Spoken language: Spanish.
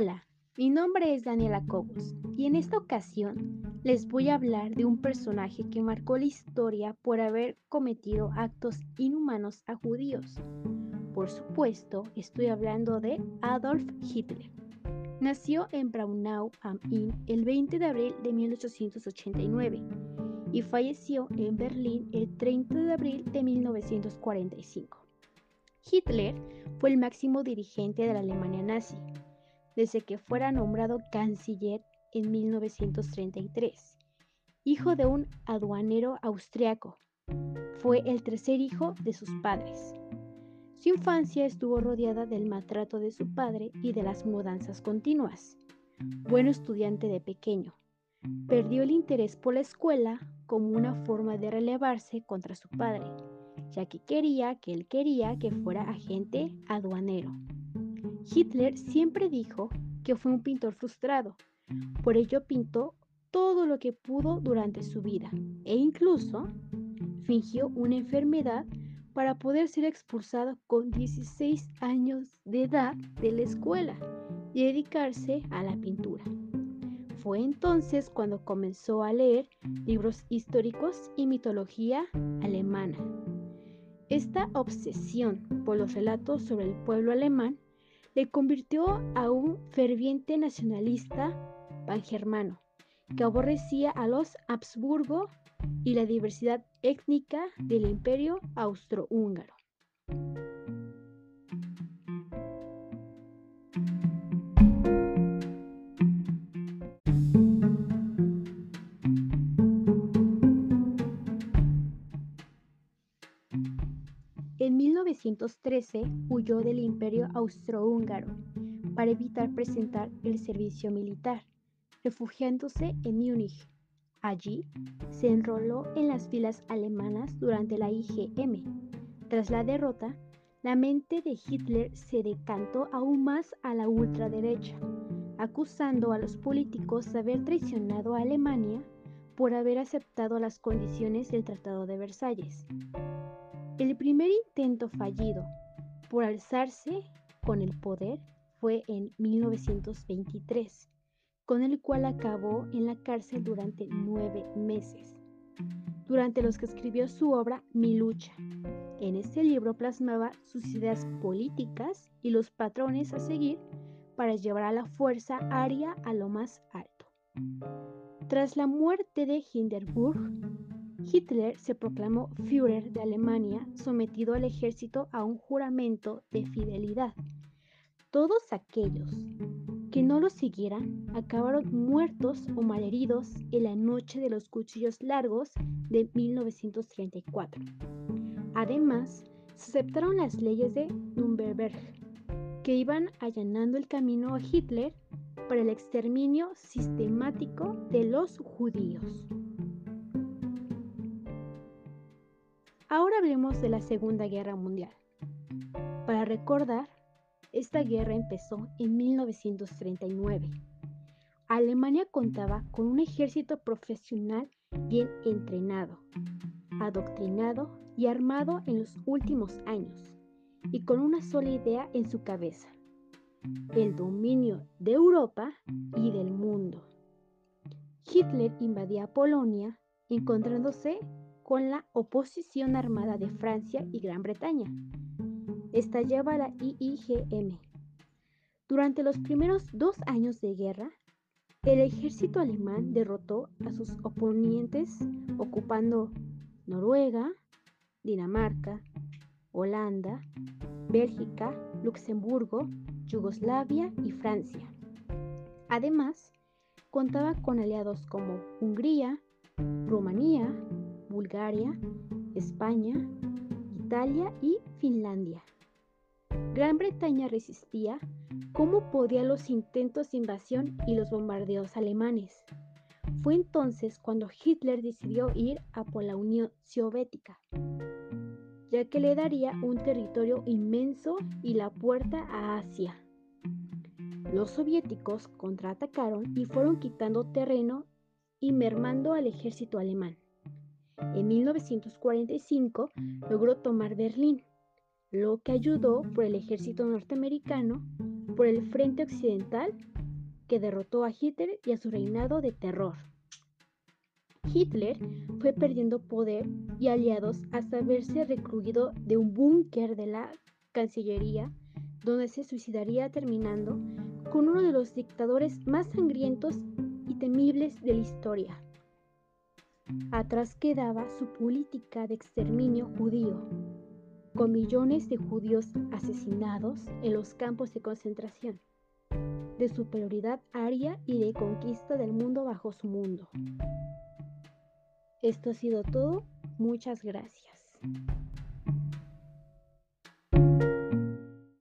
Hola, mi nombre es Daniela Cobos y en esta ocasión les voy a hablar de un personaje que marcó la historia por haber cometido actos inhumanos a judíos. Por supuesto, estoy hablando de Adolf Hitler. Nació en Braunau am Inn el 20 de abril de 1889 y falleció en Berlín el 30 de abril de 1945. Hitler fue el máximo dirigente de la Alemania nazi, desde que fuera nombrado canciller en 1933, hijo de un aduanero austriaco. Fue el tercer hijo de sus padres. Su infancia estuvo rodeada del maltrato de su padre y de las mudanzas continuas. Buen estudiante de pequeño, perdió el interés por la escuela como una forma de relevarse contra su padre ya que quería que él quería que fuera agente aduanero. Hitler siempre dijo que fue un pintor frustrado, por ello pintó todo lo que pudo durante su vida e incluso fingió una enfermedad para poder ser expulsado con 16 años de edad de la escuela y dedicarse a la pintura. Fue entonces cuando comenzó a leer libros históricos y mitología alemana. Esta obsesión por los relatos sobre el pueblo alemán le convirtió a un ferviente nacionalista pangermano que aborrecía a los Habsburgo y la diversidad étnica del imperio austrohúngaro. En 1913 huyó del imperio austrohúngaro para evitar presentar el servicio militar, refugiándose en Múnich. Allí se enroló en las filas alemanas durante la IGM. Tras la derrota, la mente de Hitler se decantó aún más a la ultraderecha, acusando a los políticos de haber traicionado a Alemania por haber aceptado las condiciones del Tratado de Versalles. El primer intento fallido por alzarse con el poder fue en 1923, con el cual acabó en la cárcel durante nueve meses, durante los que escribió su obra Mi lucha. En este libro plasmaba sus ideas políticas y los patrones a seguir para llevar a la fuerza aria a lo más alto. Tras la muerte de Hindenburg, Hitler se proclamó Führer de Alemania sometido al ejército a un juramento de fidelidad. Todos aquellos que no lo siguieran acabaron muertos o malheridos en la noche de los cuchillos largos de 1934. Además, se aceptaron las leyes de Nürnberg, que iban allanando el camino a Hitler para el exterminio sistemático de los judíos. Ahora hablemos de la Segunda Guerra Mundial. Para recordar, esta guerra empezó en 1939. Alemania contaba con un ejército profesional bien entrenado, adoctrinado y armado en los últimos años, y con una sola idea en su cabeza, el dominio de Europa y del mundo. Hitler invadía Polonia encontrándose con la oposición armada de Francia y Gran Bretaña. Estallaba la IIGM. Durante los primeros dos años de guerra, el ejército alemán derrotó a sus oponentes ocupando Noruega, Dinamarca, Holanda, Bélgica, Luxemburgo, Yugoslavia y Francia. Además, contaba con aliados como Hungría, Rumanía, Bulgaria, España, Italia y Finlandia. Gran Bretaña resistía cómo podía los intentos de invasión y los bombardeos alemanes. Fue entonces cuando Hitler decidió ir a por la Unión Soviética, ya que le daría un territorio inmenso y la puerta a Asia. Los soviéticos contraatacaron y fueron quitando terreno y mermando al ejército alemán. En 1945 logró tomar Berlín. lo que ayudó por el ejército norteamericano por el frente occidental que derrotó a Hitler y a su reinado de terror. Hitler fue perdiendo poder y aliados hasta verse recluido de un búnker de la Cancillería, donde se suicidaría terminando con uno de los dictadores más sangrientos y temibles de la historia. Atrás quedaba su política de exterminio judío, con millones de judíos asesinados en los campos de concentración, de superioridad aria y de conquista del mundo bajo su mundo. Esto ha sido todo. Muchas gracias.